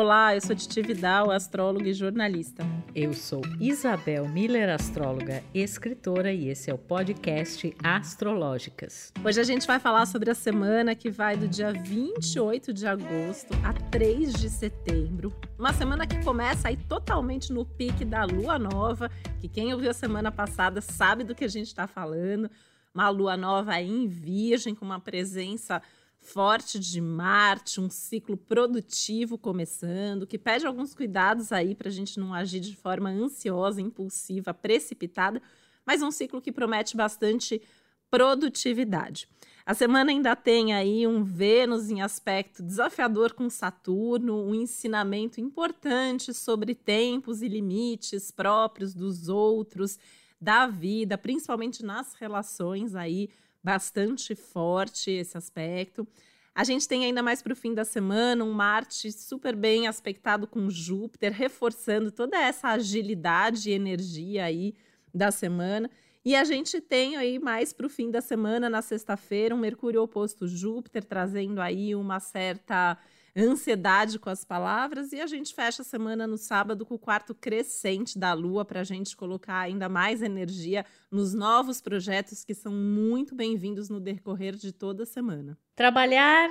Olá, eu sou Titi Vidal, astróloga e jornalista. Eu sou Isabel Miller, astróloga, escritora, e esse é o podcast Astrológicas. Hoje a gente vai falar sobre a semana que vai do dia 28 de agosto a 3 de setembro. Uma semana que começa aí totalmente no pique da lua nova, que quem ouviu a semana passada sabe do que a gente está falando. Uma lua nova em Virgem, com uma presença forte de Marte, um ciclo produtivo começando, que pede alguns cuidados aí para a gente não agir de forma ansiosa, impulsiva, precipitada, mas um ciclo que promete bastante produtividade. A semana ainda tem aí um Vênus em aspecto desafiador com Saturno, um ensinamento importante sobre tempos e limites próprios dos outros, da vida, principalmente nas relações aí bastante forte esse aspecto. A gente tem ainda mais para o fim da semana um Marte super bem aspectado com Júpiter, reforçando toda essa agilidade e energia aí da semana. E a gente tem aí mais para o fim da semana, na sexta-feira, um Mercúrio oposto Júpiter, trazendo aí uma certa ansiedade com as palavras. E a gente fecha a semana no sábado com o quarto crescente da Lua para a gente colocar ainda mais energia nos novos projetos que são muito bem-vindos no decorrer de toda a semana. Trabalhar,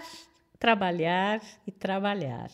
trabalhar e trabalhar.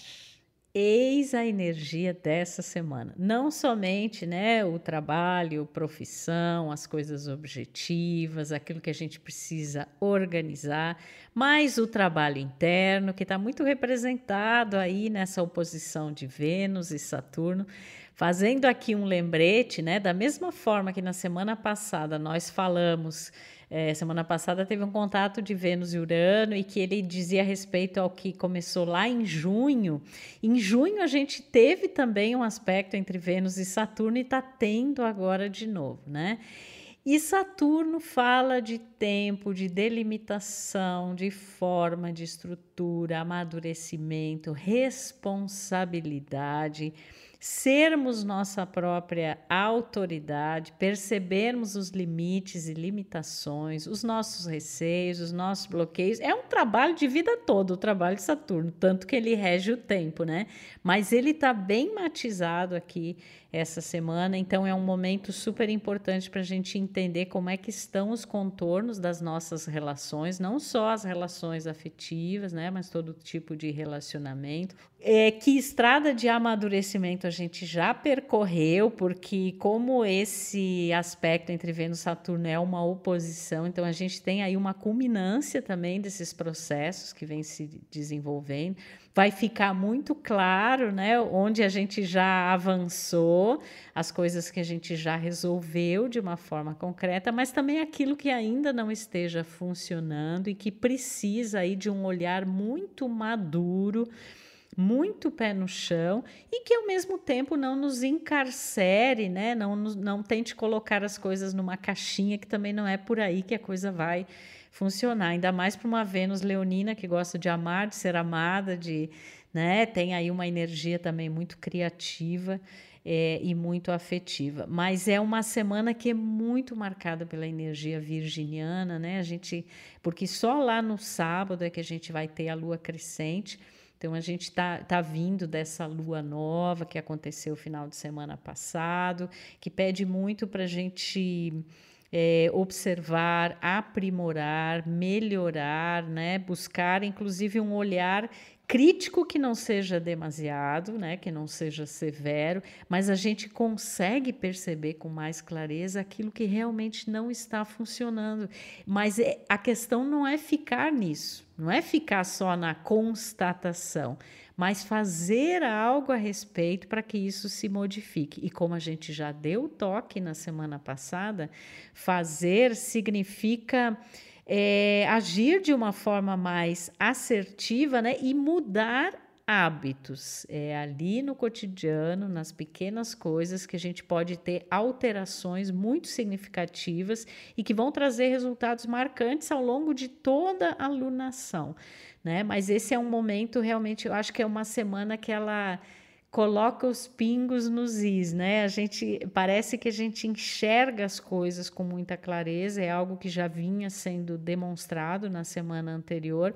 Eis a energia dessa semana. Não somente né, o trabalho, profissão, as coisas objetivas, aquilo que a gente precisa organizar, mas o trabalho interno, que está muito representado aí nessa oposição de Vênus e Saturno. Fazendo aqui um lembrete, né, da mesma forma que na semana passada nós falamos é, semana passada teve um contato de Vênus e Urano e que ele dizia respeito ao que começou lá em junho. Em junho a gente teve também um aspecto entre Vênus e Saturno e está tendo agora de novo, né? E Saturno fala de tempo, de delimitação, de forma, de estrutura, amadurecimento, responsabilidade sermos nossa própria autoridade, percebermos os limites e limitações, os nossos receios, os nossos bloqueios. É um trabalho de vida toda, o trabalho de Saturno, tanto que ele rege o tempo, né? Mas ele está bem matizado aqui essa semana, então é um momento super importante para a gente entender como é que estão os contornos das nossas relações, não só as relações afetivas, né, mas todo tipo de relacionamento. É, que estrada de amadurecimento a gente já percorreu, porque como esse aspecto entre Vênus e Saturno é uma oposição, então a gente tem aí uma culminância também desses processos que vem se desenvolvendo vai ficar muito claro, né, onde a gente já avançou, as coisas que a gente já resolveu de uma forma concreta, mas também aquilo que ainda não esteja funcionando e que precisa aí de um olhar muito maduro, muito pé no chão e que ao mesmo tempo não nos encarcere, né? Não, não tente colocar as coisas numa caixinha que também não é por aí que a coisa vai funcionar, ainda mais para uma Vênus leonina que gosta de amar, de ser amada, de, né, tem aí uma energia também muito criativa é, e muito afetiva. Mas é uma semana que é muito marcada pela energia virginiana, né? A gente, porque só lá no sábado é que a gente vai ter a lua crescente. Então a gente está tá vindo dessa lua nova que aconteceu o final de semana passado, que pede muito para a gente é, observar, aprimorar, melhorar, né? buscar inclusive um olhar crítico que não seja demasiado, né, que não seja severo, mas a gente consegue perceber com mais clareza aquilo que realmente não está funcionando. Mas é, a questão não é ficar nisso, não é ficar só na constatação, mas fazer algo a respeito para que isso se modifique. E como a gente já deu toque na semana passada, fazer significa é, agir de uma forma mais assertiva né, e mudar hábitos. É ali no cotidiano, nas pequenas coisas, que a gente pode ter alterações muito significativas e que vão trazer resultados marcantes ao longo de toda a alunação né? Mas esse é um momento realmente, eu acho que é uma semana que ela coloca os pingos nos is, né? A gente parece que a gente enxerga as coisas com muita clareza, é algo que já vinha sendo demonstrado na semana anterior.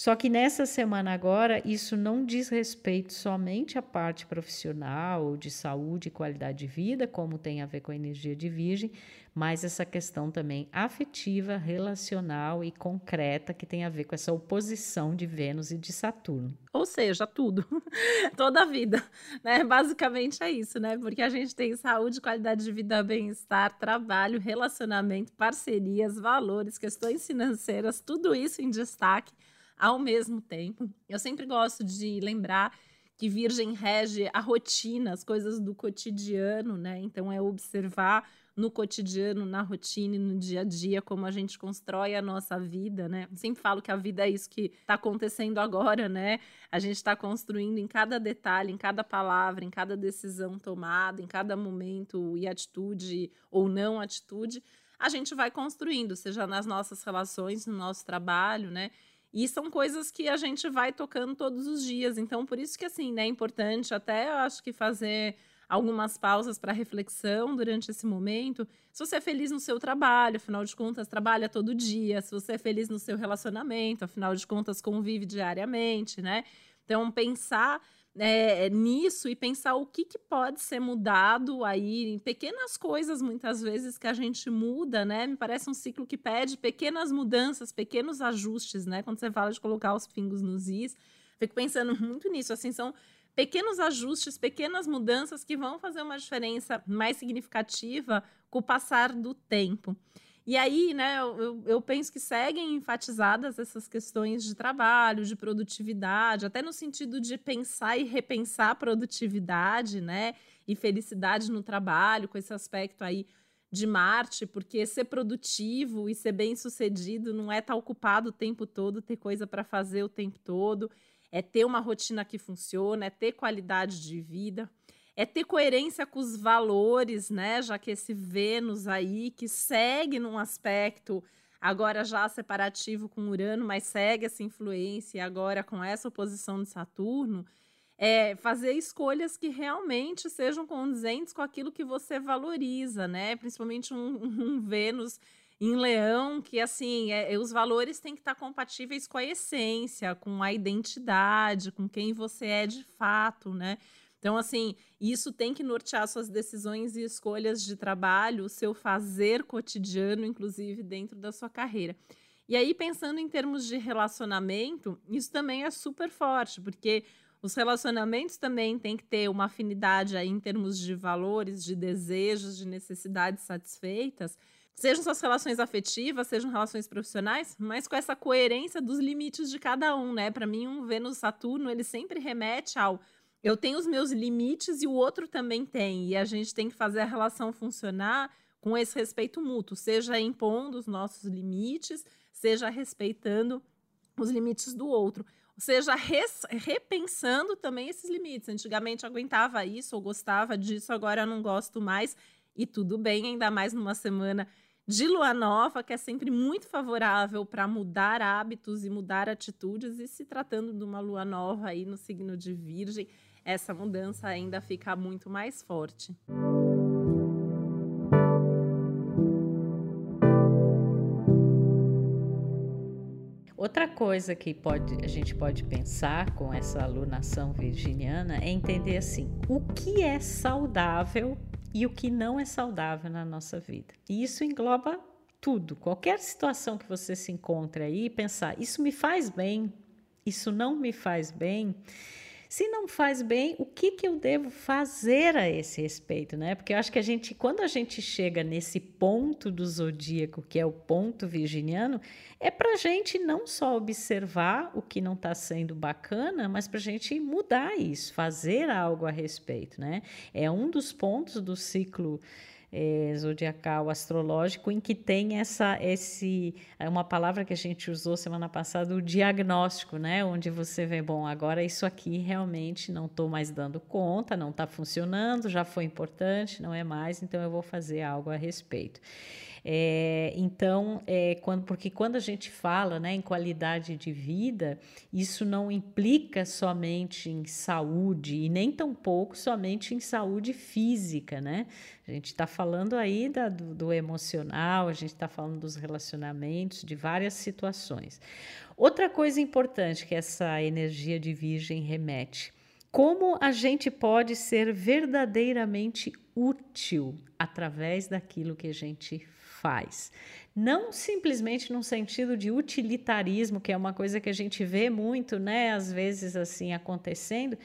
Só que nessa semana agora, isso não diz respeito somente à parte profissional, de saúde e qualidade de vida, como tem a ver com a energia de Virgem, mas essa questão também afetiva, relacional e concreta que tem a ver com essa oposição de Vênus e de Saturno. Ou seja, tudo, toda a vida, né? Basicamente é isso, né? Porque a gente tem saúde, qualidade de vida, bem-estar, trabalho, relacionamento, parcerias, valores, questões financeiras, tudo isso em destaque ao mesmo tempo. Eu sempre gosto de lembrar que Virgem rege a rotina, as coisas do cotidiano, né? Então é observar no cotidiano, na rotina e no dia a dia, como a gente constrói a nossa vida, né? Sempre falo que a vida é isso que está acontecendo agora, né? A gente está construindo em cada detalhe, em cada palavra, em cada decisão tomada, em cada momento e atitude ou não atitude, a gente vai construindo, seja nas nossas relações, no nosso trabalho, né? E são coisas que a gente vai tocando todos os dias. Então, por isso que, assim, né, é importante até, eu acho que fazer algumas pausas para reflexão durante esse momento. Se você é feliz no seu trabalho, afinal de contas, trabalha todo dia. Se você é feliz no seu relacionamento, afinal de contas, convive diariamente, né? Então, pensar é, nisso e pensar o que, que pode ser mudado aí em pequenas coisas, muitas vezes, que a gente muda, né? Me parece um ciclo que pede pequenas mudanças, pequenos ajustes, né? Quando você fala de colocar os pingos nos is, fico pensando muito nisso, assim, são pequenos ajustes, pequenas mudanças que vão fazer uma diferença mais significativa com o passar do tempo. E aí, né, eu, eu, penso que seguem enfatizadas essas questões de trabalho, de produtividade, até no sentido de pensar e repensar produtividade, né, e felicidade no trabalho, com esse aspecto aí de Marte, porque ser produtivo e ser bem sucedido não é estar ocupado o tempo todo, ter coisa para fazer o tempo todo é ter uma rotina que funciona, é ter qualidade de vida, é ter coerência com os valores, né? Já que esse Vênus aí que segue num aspecto agora já separativo com Urano, mas segue essa influência agora com essa oposição de Saturno, é fazer escolhas que realmente sejam condizentes com aquilo que você valoriza, né? Principalmente um, um Vênus em leão que assim é, é, os valores têm que estar compatíveis com a essência, com a identidade, com quem você é de fato, né? Então, assim, isso tem que nortear suas decisões e escolhas de trabalho, o seu fazer cotidiano, inclusive dentro da sua carreira. E aí, pensando em termos de relacionamento, isso também é super forte, porque os relacionamentos também têm que ter uma afinidade aí em termos de valores, de desejos, de necessidades satisfeitas Sejam suas relações afetivas, sejam relações profissionais, mas com essa coerência dos limites de cada um, né? Para mim, um Vênus-Saturno, ele sempre remete ao eu tenho os meus limites e o outro também tem. E a gente tem que fazer a relação funcionar com esse respeito mútuo, seja impondo os nossos limites, seja respeitando os limites do outro. Ou seja, res, repensando também esses limites. Antigamente aguentava isso ou gostava disso, agora eu não gosto mais. E tudo bem, ainda mais numa semana de lua nova, que é sempre muito favorável para mudar hábitos e mudar atitudes, e se tratando de uma lua nova aí no signo de Virgem, essa mudança ainda fica muito mais forte. Outra coisa que pode, a gente pode pensar com essa alunação virginiana é entender assim: o que é saudável e o que não é saudável na nossa vida. E isso engloba tudo, qualquer situação que você se encontre aí, pensar: isso me faz bem, isso não me faz bem. Se não faz bem, o que, que eu devo fazer a esse respeito, né? Porque eu acho que a gente, quando a gente chega nesse ponto do zodíaco, que é o ponto virginiano, é para a gente não só observar o que não está sendo bacana, mas para a gente mudar isso, fazer algo a respeito, né? É um dos pontos do ciclo é, zodiacal astrológico em que tem essa esse é uma palavra que a gente usou semana passada o diagnóstico né? Onde você vê bom agora isso aqui realmente não estou mais dando conta não está funcionando já foi importante não é mais então eu vou fazer algo a respeito É, então, é, quando, porque quando a gente fala né, em qualidade de vida, isso não implica somente em saúde e nem tampouco somente em saúde física, né? A gente está falando aí da, do, do emocional, a gente está falando dos relacionamentos, de várias situações. Outra coisa importante que essa energia de virgem remete como a gente pode ser verdadeiramente útil através daquilo que a gente faz. Não simplesmente num sentido de utilitarismo, que é uma coisa que a gente vê muito, né, às vezes assim acontecendo,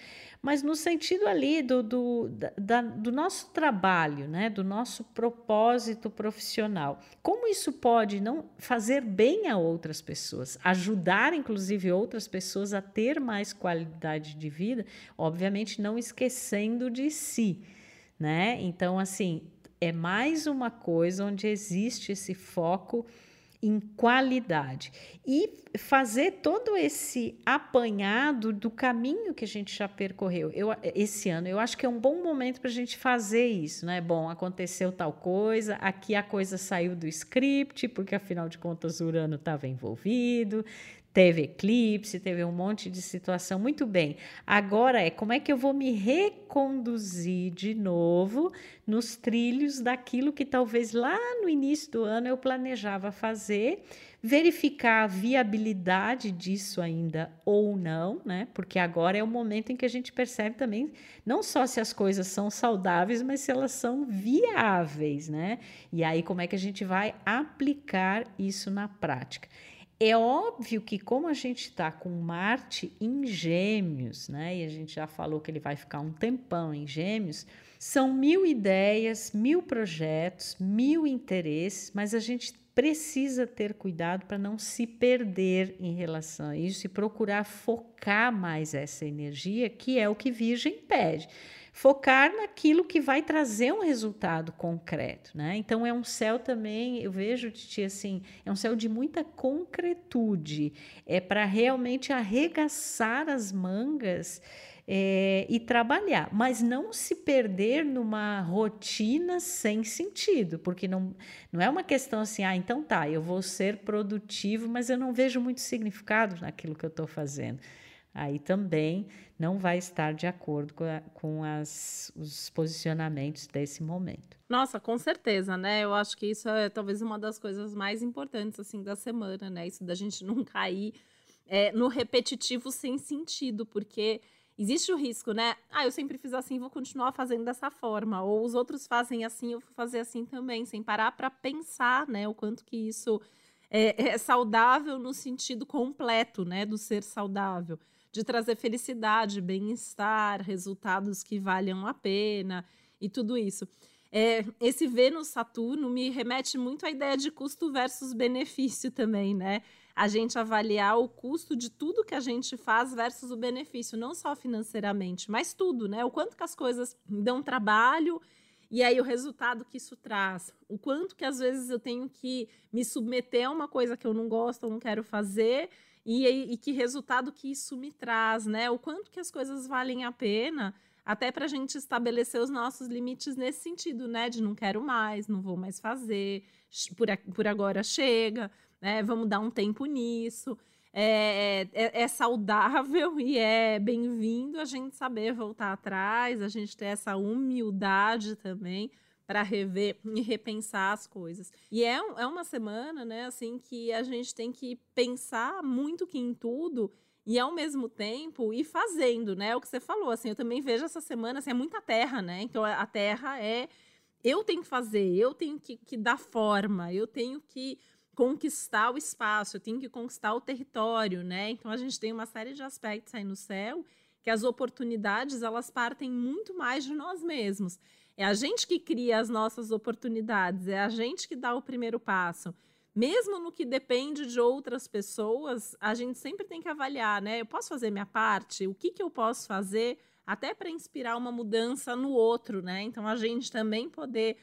mas no sentido ali do, do, da, do nosso trabalho, né, do nosso propósito profissional. Como isso pode não fazer bem a outras pessoas, ajudar inclusive outras pessoas a ter mais qualidade de vida, obviamente não esquecendo de si. Né? Então, assim, é mais uma coisa onde existe esse foco em qualidade e fazer todo esse apanhado do caminho que a gente já percorreu. Eu, esse ano, eu acho que é um bom momento para a gente fazer isso, né? Bom, aconteceu tal coisa, aqui a coisa saiu do script, porque afinal de contas o Urano estava envolvido, teve eclipse, teve um monte de situação. Muito bem. Agora é como é que eu vou me reconduzir de novo nos trilhos daquilo que talvez lá no início do ano eu planejava fazer, verificar a viabilidade disso ainda ou não, né? Porque agora é o momento em que a gente percebe também não só se as coisas são saudáveis, mas se elas são viáveis, né? E aí como é que a gente vai aplicar isso na prática? É óbvio que, como a gente está com Marte em Gêmeos, né, e a gente já falou que ele vai ficar um tempão em Gêmeos, são mil ideias, mil projetos, mil interesses, mas a gente precisa ter cuidado para não se perder em relação a isso e procurar focar mais essa energia, que é o que Virgem pede focar naquilo que vai trazer um resultado concreto, né? Então é um céu também, eu vejo Titi assim, é um céu de muita concretude, é para realmente arregaçar as mangas é, e trabalhar, mas não se perder numa rotina sem sentido, porque não, não é uma questão assim, ah, então tá, eu vou ser produtivo, mas eu não vejo muito significado naquilo que eu estou fazendo aí também não vai estar de acordo com, a, com as, os posicionamentos desse momento. Nossa, com certeza, né? Eu acho que isso é talvez uma das coisas mais importantes assim da semana, né? Isso da gente não cair é, no repetitivo sem sentido, porque existe o risco, né? Ah, eu sempre fiz assim, vou continuar fazendo dessa forma, ou os outros fazem assim, eu vou fazer assim também, sem parar para pensar, né? O quanto que isso é, é saudável no sentido completo, né? Do ser saudável de trazer felicidade, bem-estar, resultados que valham a pena e tudo isso. É, esse Vênus-Saturno me remete muito à ideia de custo versus benefício também, né? A gente avaliar o custo de tudo que a gente faz versus o benefício, não só financeiramente, mas tudo, né? O quanto que as coisas dão trabalho e aí o resultado que isso traz. O quanto que às vezes eu tenho que me submeter a uma coisa que eu não gosto, ou não quero fazer, e, e que resultado que isso me traz, né? O quanto que as coisas valem a pena, até para a gente estabelecer os nossos limites nesse sentido, né? De não quero mais, não vou mais fazer, por, por agora chega, né? Vamos dar um tempo nisso. É, é, é, saudável e é bem-vindo a gente saber voltar atrás, a gente ter essa humildade também para rever e repensar as coisas. E é, é uma semana, né, assim, que a gente tem que pensar muito que em tudo e ao mesmo tempo ir fazendo, né? O que você falou, assim, eu também vejo essa semana, assim, é muita terra, né? Então a terra é eu tenho que fazer, eu tenho que, que dar forma, eu tenho que conquistar o espaço, eu tenho que conquistar o território, né? Então a gente tem uma série de aspectos aí no céu que as oportunidades elas partem muito mais de nós mesmos. É a gente que cria as nossas oportunidades, é a gente que dá o primeiro passo. Mesmo no que depende de outras pessoas, a gente sempre tem que avaliar, né? Eu posso fazer minha parte? O que, que eu posso fazer até para inspirar uma mudança no outro, né? Então a gente também poder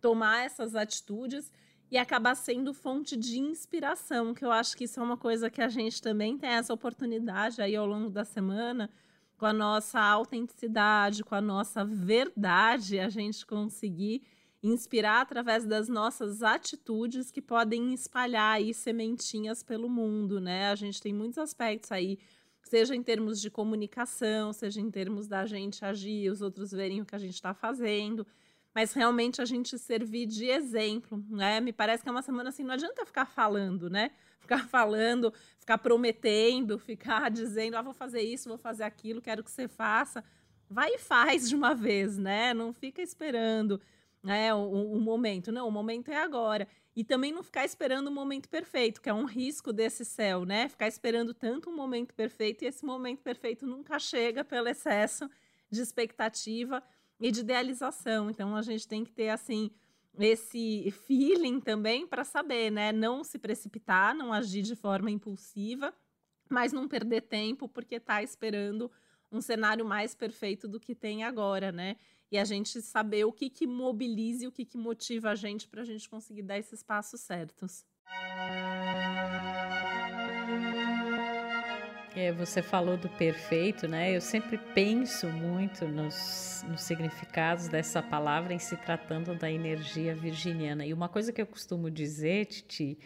tomar essas atitudes e acabar sendo fonte de inspiração, que eu acho que isso é uma coisa que a gente também tem essa oportunidade aí ao longo da semana com a nossa autenticidade, com a nossa verdade, a gente conseguir inspirar através das nossas atitudes que podem espalhar aí sementinhas pelo mundo, né? A gente tem muitos aspectos aí, seja em termos de comunicação, seja em termos da gente agir, os outros verem o que a gente está fazendo, mas realmente a gente servir de exemplo, né? Me parece que é uma semana assim, não adianta ficar falando, né? Ficar falando, ficar prometendo, ficar dizendo, ah, vou fazer isso, vou fazer aquilo, quero que você faça. Vai e faz de uma vez, né? Não fica esperando né, o, o momento. Não, o momento é agora. E também não ficar esperando o momento perfeito, que é um risco desse céu, né? Ficar esperando tanto um momento perfeito e esse momento perfeito nunca chega pelo excesso de expectativa e de idealização. Então a gente tem que ter assim esse feeling também para saber, né? Não se precipitar, não agir de forma impulsiva, mas não perder tempo porque está esperando um cenário mais perfeito do que tem agora, né? E a gente saber o que, que mobiliza e o que, que motiva a gente para a gente conseguir dar esses passos certos. É, você falou do perfeito, né? Eu sempre penso muito nos, nos, significados dessa palavra em se tratando da energia virginiana. E uma coisa que eu costumo dizer, Titi,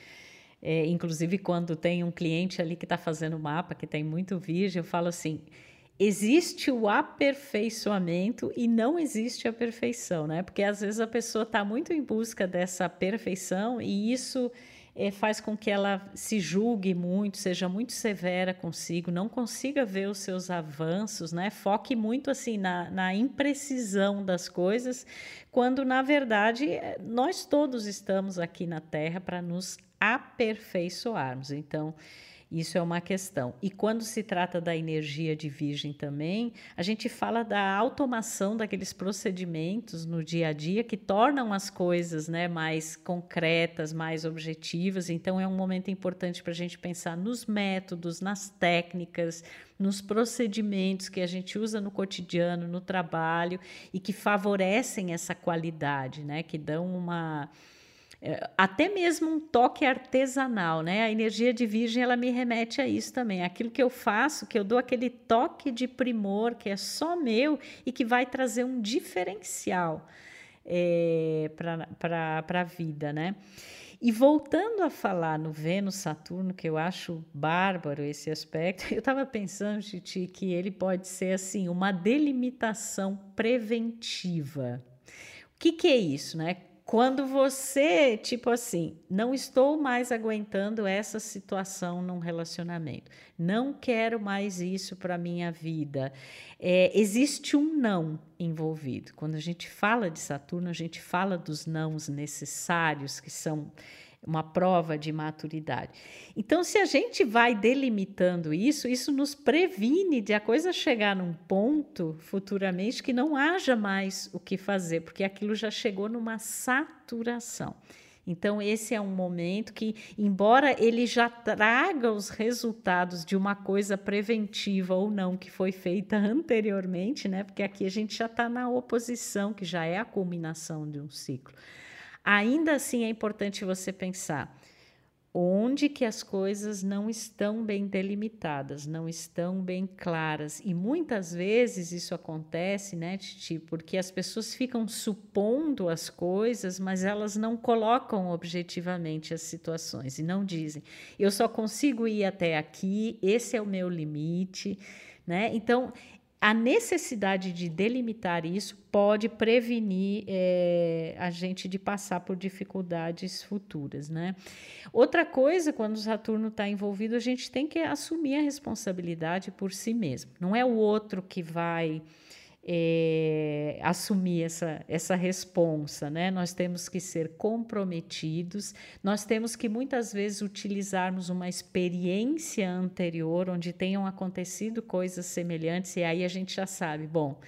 é, inclusive quando tem um cliente ali que está fazendo mapa, que tem muito virgem, eu falo assim: existe o aperfeiçoamento e não existe a perfeição, né? Porque às vezes a pessoa está muito em busca dessa perfeição e isso é, faz com que ela se julgue muito, seja muito severa consigo, não consiga ver os seus avanços, né? Foque muito assim na, na imprecisão das coisas, quando na verdade nós todos estamos aqui na Terra para nos aperfeiçoarmos. Então, isso é uma questão. E quando se trata da energia de virgem também, a gente fala da automação daqueles procedimentos no dia a dia que tornam as coisas né, mais concretas, mais objetivas. Então, é um momento importante para a gente pensar nos métodos, nas técnicas, nos procedimentos que a gente usa no cotidiano, no trabalho e que favorecem essa qualidade, né, que dão uma até mesmo um toque artesanal, né? A energia de virgem ela me remete a isso também. Aquilo que eu faço, que eu dou aquele toque de primor que é só meu e que vai trazer um diferencial é, para a vida, né? E voltando a falar no Vênus Saturno, que eu acho bárbaro esse aspecto, eu estava pensando, Titi, que ele pode ser assim uma delimitação preventiva. O que, que é isso, né? Quando você, tipo assim, não estou mais aguentando essa situação num relacionamento, não quero mais isso para minha vida, é, existe um não envolvido. Quando a gente fala de Saturno, a gente fala dos nãos necessários, que são uma prova de maturidade. Então, se a gente vai delimitando isso, isso nos previne de a coisa chegar num ponto futuramente que não haja mais o que fazer, porque aquilo já chegou numa saturação. Então, esse é um momento que, embora ele já traga os resultados de uma coisa preventiva ou não que foi feita anteriormente, né? Porque aqui a gente já está na oposição, que já é a culminação de um ciclo. Ainda assim é importante você pensar onde que as coisas não estão bem delimitadas, não estão bem claras. E muitas vezes isso acontece, né, Titi, porque as pessoas ficam supondo as coisas, mas elas não colocam objetivamente as situações e não dizem: eu só consigo ir até aqui, esse é o meu limite. Né? Então, a necessidade de delimitar isso pode prevenir é, a gente de passar por dificuldades futuras, né? Outra coisa, quando o Saturno está envolvido, a gente tem que assumir a responsabilidade por si mesmo. Não é o outro que vai é, assumir essa, essa responsa, né? Nós temos que ser comprometidos, nós temos que muitas vezes utilizarmos uma experiência anterior onde tenham acontecido coisas semelhantes e aí a gente já sabe, bom,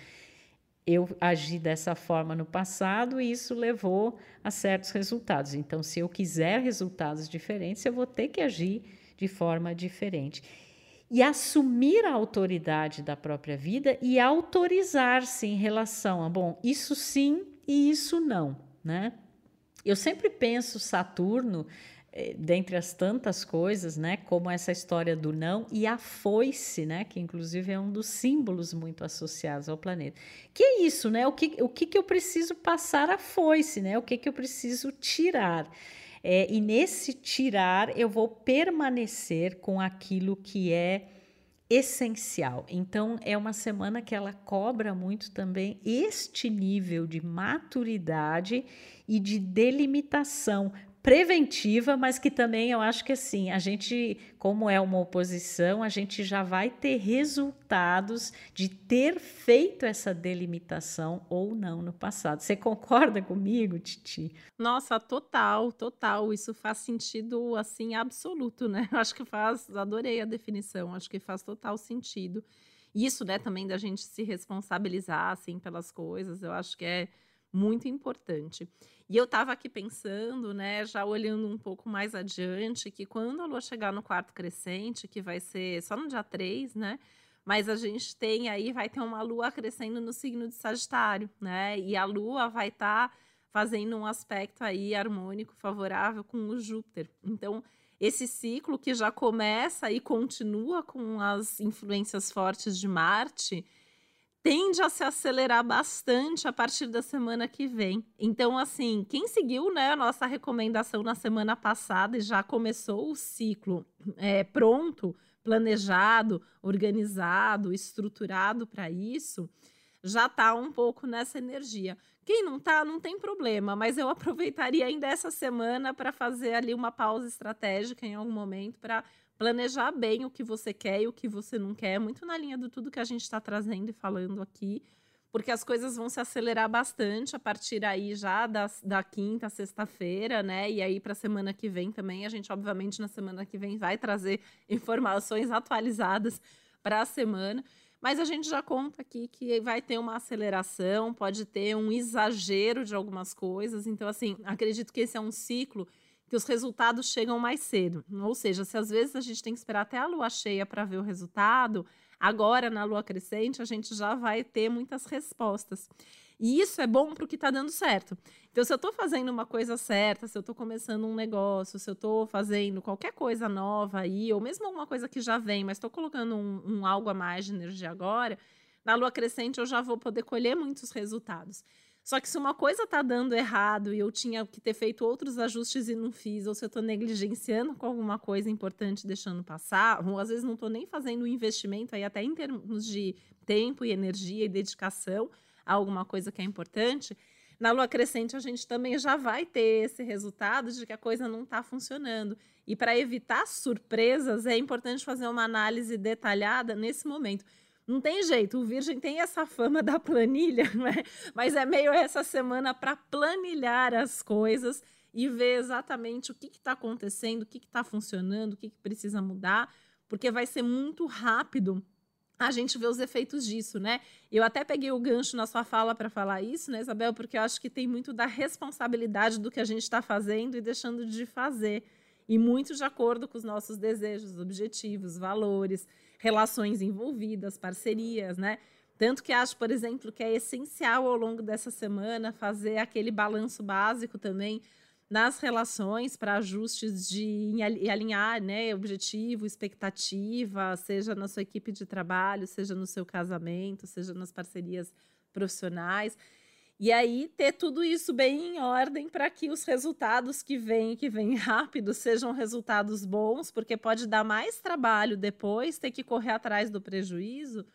eu agi dessa forma no passado e isso levou a certos resultados. Então, se eu quiser resultados diferentes, eu vou ter que agir de forma diferente e assumir a autoridade da própria vida e autorizar-se em relação a, bom, isso sim e isso não, né? Eu sempre penso Saturno é, dentre as tantas coisas, né, como essa história do não e a foice, né, que inclusive é um dos símbolos muito associados ao planeta. Que é isso, né? O que, o que, que eu preciso passar a foice, né? O que, que eu preciso tirar? É, e nesse tirar, eu vou permanecer com aquilo que é essencial. Então, é uma semana que ela cobra muito também este nível de maturidade e de delimitação preventiva, mas que também eu acho que assim, a gente, como é uma oposição, a gente já vai ter resultados de ter feito essa delimitação ou não no passado. Você concorda comigo, Titi? Nossa, total, total. Isso faz sentido assim absoluto, né? Acho que faz, adorei a definição, acho que faz total sentido. Isso, né, também da gente se responsabilizar assim pelas coisas, eu acho que é muito importante. E eu estava aqui pensando, né, já olhando um pouco mais adiante, que quando a lua chegar no quarto crescente, que vai ser só no dia 3, né? Mas a gente tem aí, vai ter uma lua crescendo no signo de Sagitário, né? E a lua vai estar tá fazendo um aspecto aí harmônico, favorável com o Júpiter. Então, esse ciclo que já começa e continua com as influências fortes de Marte tende a se acelerar bastante a partir da semana que vem. Então, assim, quem seguiu né, a nossa recomendação na semana passada e já começou o ciclo é, pronto, planejado, organizado, estruturado para isso, já está um pouco nessa energia. Quem não está, não tem problema, mas eu aproveitaria ainda essa semana para fazer ali uma pausa estratégica em algum momento para planejar bem o que você quer e o que você não quer, muito na linha do tudo que a gente está trazendo e falando aqui, porque as coisas vão se acelerar bastante a partir aí já da, da quinta, sexta-feira, né? E aí para a semana que vem também, a gente obviamente na semana que vem vai trazer informações atualizadas para a semana. Mas a gente já conta aqui que vai ter uma aceleração, pode ter um exagero de algumas coisas. Então, assim, acredito que esse é um ciclo que os resultados chegam mais cedo. Ou seja, se às vezes a gente tem que esperar até a lua cheia para ver o resultado, agora na lua crescente a gente já vai ter muitas respostas. E isso é bom para o que está dando certo. Então, se eu estou fazendo uma coisa certa, se eu estou começando um negócio, se eu estou fazendo qualquer coisa nova aí, ou mesmo alguma coisa que já vem, mas estou colocando um, um algo a mais de energia agora, na lua crescente eu já vou poder colher muitos resultados. Só que se uma coisa tá dando errado e eu tinha que ter feito outros ajustes e não fiz, ou se eu estou negligenciando com alguma coisa importante deixando passar, ou às vezes não estou nem fazendo investimento aí até em termos de tempo e energia e dedicação a alguma coisa que é importante, na lua crescente a gente também já vai ter esse resultado de que a coisa não está funcionando. E para evitar surpresas, é importante fazer uma análise detalhada nesse momento. Não tem jeito, o Virgem tem essa fama da planilha, né? mas é meio essa semana para planilhar as coisas e ver exatamente o que está acontecendo, o que está funcionando, o que, que precisa mudar, porque vai ser muito rápido a gente ver os efeitos disso, né? Eu até peguei o gancho na sua fala para falar isso, né, Isabel? Porque eu acho que tem muito da responsabilidade do que a gente está fazendo e deixando de fazer. E muito de acordo com os nossos desejos, objetivos, valores relações envolvidas, parcerias, né? Tanto que acho, por exemplo, que é essencial ao longo dessa semana fazer aquele balanço básico também nas relações para ajustes de alinhar, né, objetivo, expectativa, seja na sua equipe de trabalho, seja no seu casamento, seja nas parcerias profissionais. E aí ter tudo isso bem em ordem para que os resultados que vêm, que vêm rápido, sejam resultados bons, porque pode dar mais trabalho depois ter que correr atrás do prejuízo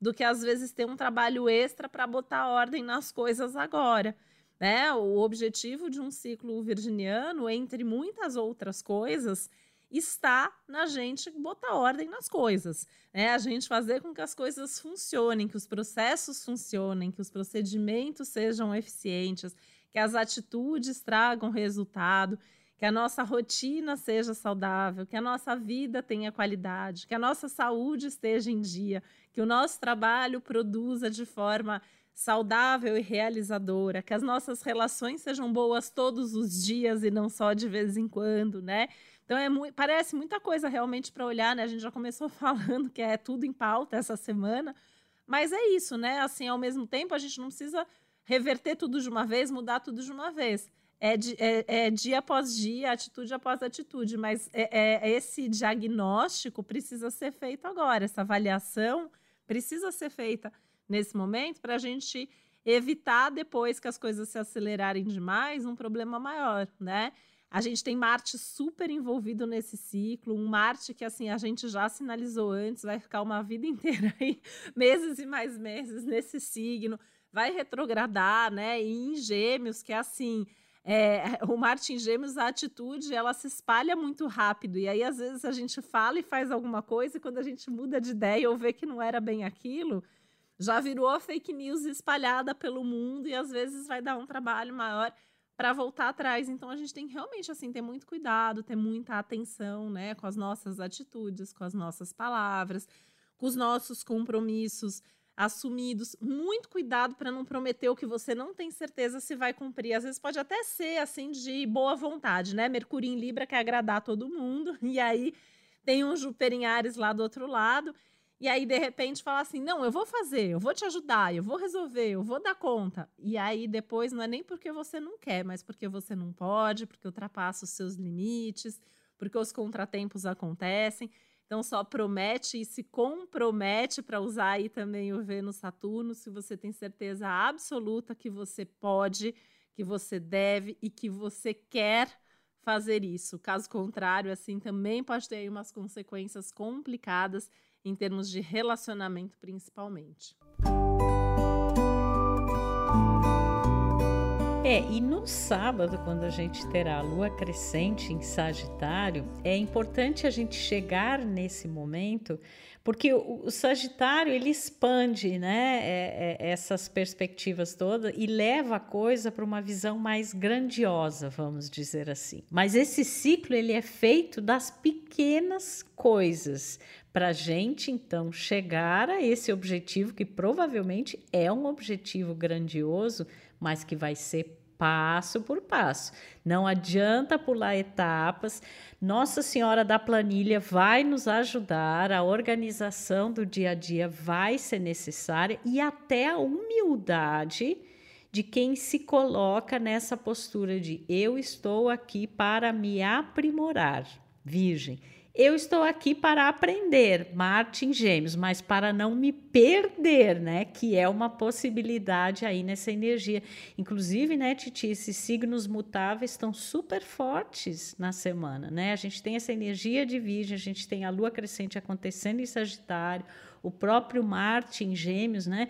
do que às vezes ter um trabalho extra para botar ordem nas coisas agora. Né? O objetivo de um ciclo virginiano, entre muitas outras coisas, está na gente botar ordem nas coisas, né? A gente fazer com que as coisas funcionem, que os processos funcionem, que os procedimentos sejam eficientes, que as atitudes tragam resultado, que a nossa rotina seja saudável, que a nossa vida tenha qualidade, que a nossa saúde esteja em dia, que o nosso trabalho produza de forma saudável e realizadora, que as nossas relações sejam boas todos os dias e não só de vez em quando, né? Então é parece muita coisa realmente para olhar, né? A gente já começou falando que é tudo em pauta essa semana, mas é isso, né? Assim, ao mesmo tempo, a gente não precisa reverter tudo de uma vez, mudar tudo de uma vez. é, é, é, dia após dia, atitude após atitude, mas é, é, esse diagnóstico precisa ser feito agora, essa avaliação precisa ser feita nesse momento para a gente evitar depois que as coisas se acelerarem demais um problema maior, né? A gente tem Marte super envolvido nesse ciclo, um Marte que assim a gente já sinalizou antes, vai ficar uma vida inteira aí, meses e mais meses nesse signo, vai retrogradar, né? E em Gêmeos, que é assim, é, o Marte em Gêmeos, a atitude, ela se espalha muito rápido. E aí, às vezes, a gente fala e faz alguma coisa, e quando a gente muda de ideia ou vê que não era bem aquilo, já virou fake news espalhada pelo mundo e às vezes vai dar um trabalho maior para voltar atrás. Então a gente tem que realmente assim ter muito cuidado, ter muita atenção, né, com as nossas atitudes, com as nossas palavras, com os nossos compromissos assumidos. Muito cuidado para não prometer o que você não tem certeza se vai cumprir. Às vezes pode até ser assim de boa vontade, né? Mercúrio em Libra quer agradar todo mundo e aí tem um Júpiter em Ares lá do outro lado e aí, de repente, fala assim: não, eu vou fazer, eu vou te ajudar, eu vou resolver, eu vou dar conta. E aí, depois, não é nem porque você não quer, mas porque você não pode, porque ultrapassa os seus limites, porque os contratempos acontecem. Então, só promete e se compromete para usar aí também o Vênus Saturno, se você tem certeza absoluta que você pode, que você deve e que você quer fazer isso. Caso contrário, assim, também pode ter aí umas consequências complicadas em termos de relacionamento principalmente. É, e no sábado, quando a gente terá a lua crescente em Sagitário, é importante a gente chegar nesse momento, porque o, o Sagitário ele expande né, é, é, essas perspectivas todas e leva a coisa para uma visão mais grandiosa, vamos dizer assim. Mas esse ciclo ele é feito das pequenas coisas, para a gente então chegar a esse objetivo que provavelmente é um objetivo grandioso, mas que vai ser passo por passo. Não adianta pular etapas. Nossa Senhora da Planilha vai nos ajudar, a organização do dia a dia vai ser necessária e até a humildade de quem se coloca nessa postura de eu estou aqui para me aprimorar. Virgem, eu estou aqui para aprender, Marte em Gêmeos, mas para não me perder, né? Que é uma possibilidade aí nessa energia. Inclusive, né, Titi, esses signos mutáveis estão super fortes na semana, né? A gente tem essa energia de Virgem, a gente tem a Lua crescente acontecendo em Sagitário, o próprio Marte em Gêmeos, né?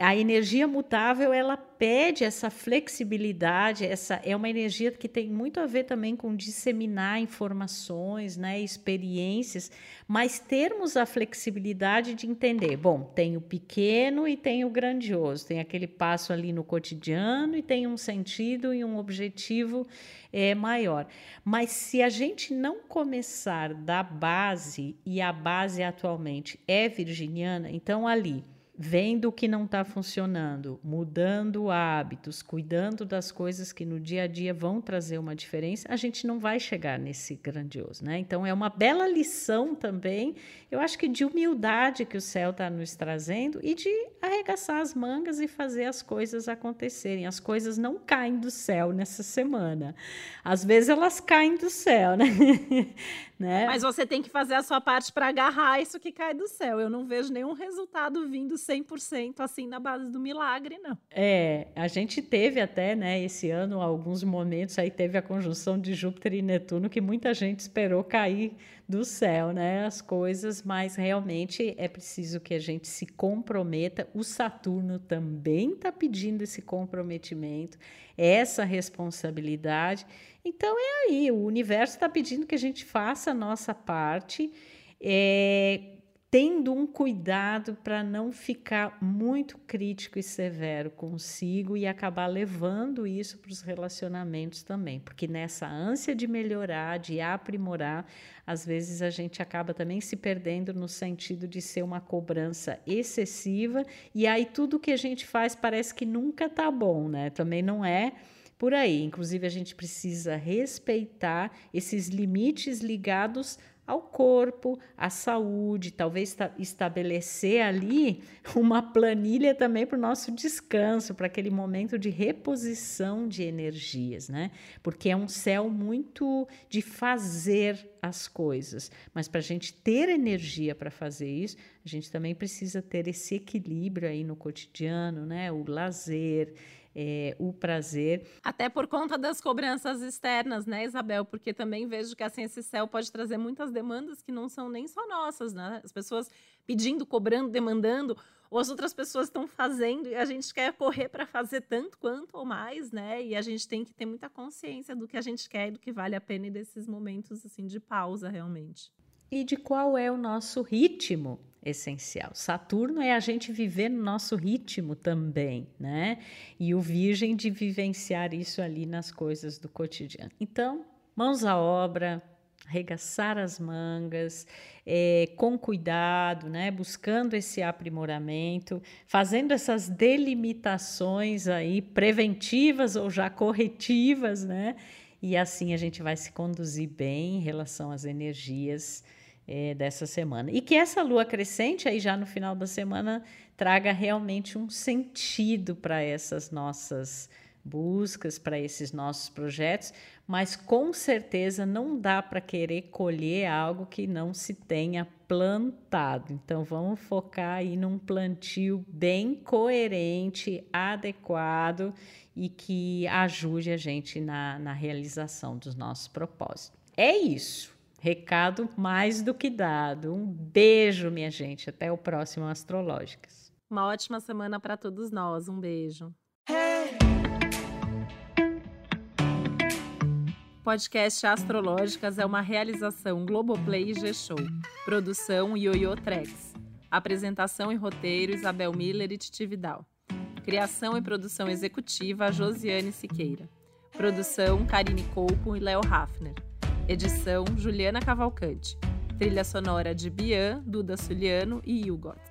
A energia mutável ela pede essa flexibilidade, essa é uma energia que tem muito a ver também com disseminar informações, né, experiências, mas termos a flexibilidade de entender, bom, tem o pequeno e tem o grandioso, tem aquele passo ali no cotidiano e tem um sentido e um objetivo é, maior. Mas se a gente não começar da base e a base atualmente é virginiana, então ali vendo o que não está funcionando, mudando hábitos, cuidando das coisas que no dia a dia vão trazer uma diferença, a gente não vai chegar nesse grandioso, né? Então é uma bela lição também, eu acho que de humildade que o céu está nos trazendo e de arregaçar as mangas e fazer as coisas acontecerem. As coisas não caem do céu nessa semana. Às vezes elas caem do céu, né? né? Mas você tem que fazer a sua parte para agarrar isso que cai do céu. Eu não vejo nenhum resultado vindo 100% assim na base do milagre, não. É, a gente teve até, né, esse ano, alguns momentos aí teve a conjunção de Júpiter e Netuno que muita gente esperou cair do céu, né, as coisas, mas realmente é preciso que a gente se comprometa. O Saturno também está pedindo esse comprometimento, essa responsabilidade. Então é aí, o universo está pedindo que a gente faça a nossa parte. É, tendo um cuidado para não ficar muito crítico e severo consigo e acabar levando isso para os relacionamentos também, porque nessa ânsia de melhorar, de aprimorar, às vezes a gente acaba também se perdendo no sentido de ser uma cobrança excessiva e aí tudo que a gente faz parece que nunca tá bom, né? Também não é por aí. Inclusive a gente precisa respeitar esses limites ligados ao corpo, à saúde, talvez estabelecer ali uma planilha também para o nosso descanso, para aquele momento de reposição de energias, né? Porque é um céu muito de fazer as coisas, mas para a gente ter energia para fazer isso, a gente também precisa ter esse equilíbrio aí no cotidiano, né? O lazer é, o prazer. Até por conta das cobranças externas, né, Isabel? Porque também vejo que assim, esse céu pode trazer muitas demandas que não são nem só nossas, né? As pessoas pedindo, cobrando, demandando, ou as outras pessoas estão fazendo e a gente quer correr para fazer tanto quanto ou mais, né? E a gente tem que ter muita consciência do que a gente quer e do que vale a pena e desses momentos assim de pausa realmente. E de qual é o nosso ritmo essencial. Saturno é a gente viver no nosso ritmo também, né? E o Virgem de vivenciar isso ali nas coisas do cotidiano. Então, mãos à obra, arregaçar as mangas, é, com cuidado, né? Buscando esse aprimoramento, fazendo essas delimitações aí preventivas ou já corretivas, né? E assim a gente vai se conduzir bem em relação às energias é, dessa semana. E que essa lua crescente, aí já no final da semana, traga realmente um sentido para essas nossas buscas, para esses nossos projetos, mas com certeza não dá para querer colher algo que não se tenha plantado. Então vamos focar aí num plantio bem coerente, adequado e que ajude a gente na, na realização dos nossos propósitos. É isso. Recado mais do que dado. Um beijo, minha gente. Até o próximo Astrológicas. Uma ótima semana para todos nós. Um beijo. Podcast Astrológicas é uma realização Globoplay e G-Show. Produção Yoyo Trex. Apresentação e roteiro Isabel Miller e Titi Vidal. Criação e produção executiva Josiane Siqueira. Produção Karine Colpo e Léo Hafner. Edição Juliana Cavalcante. Trilha sonora de Bian, Duda Suliano e Hugot.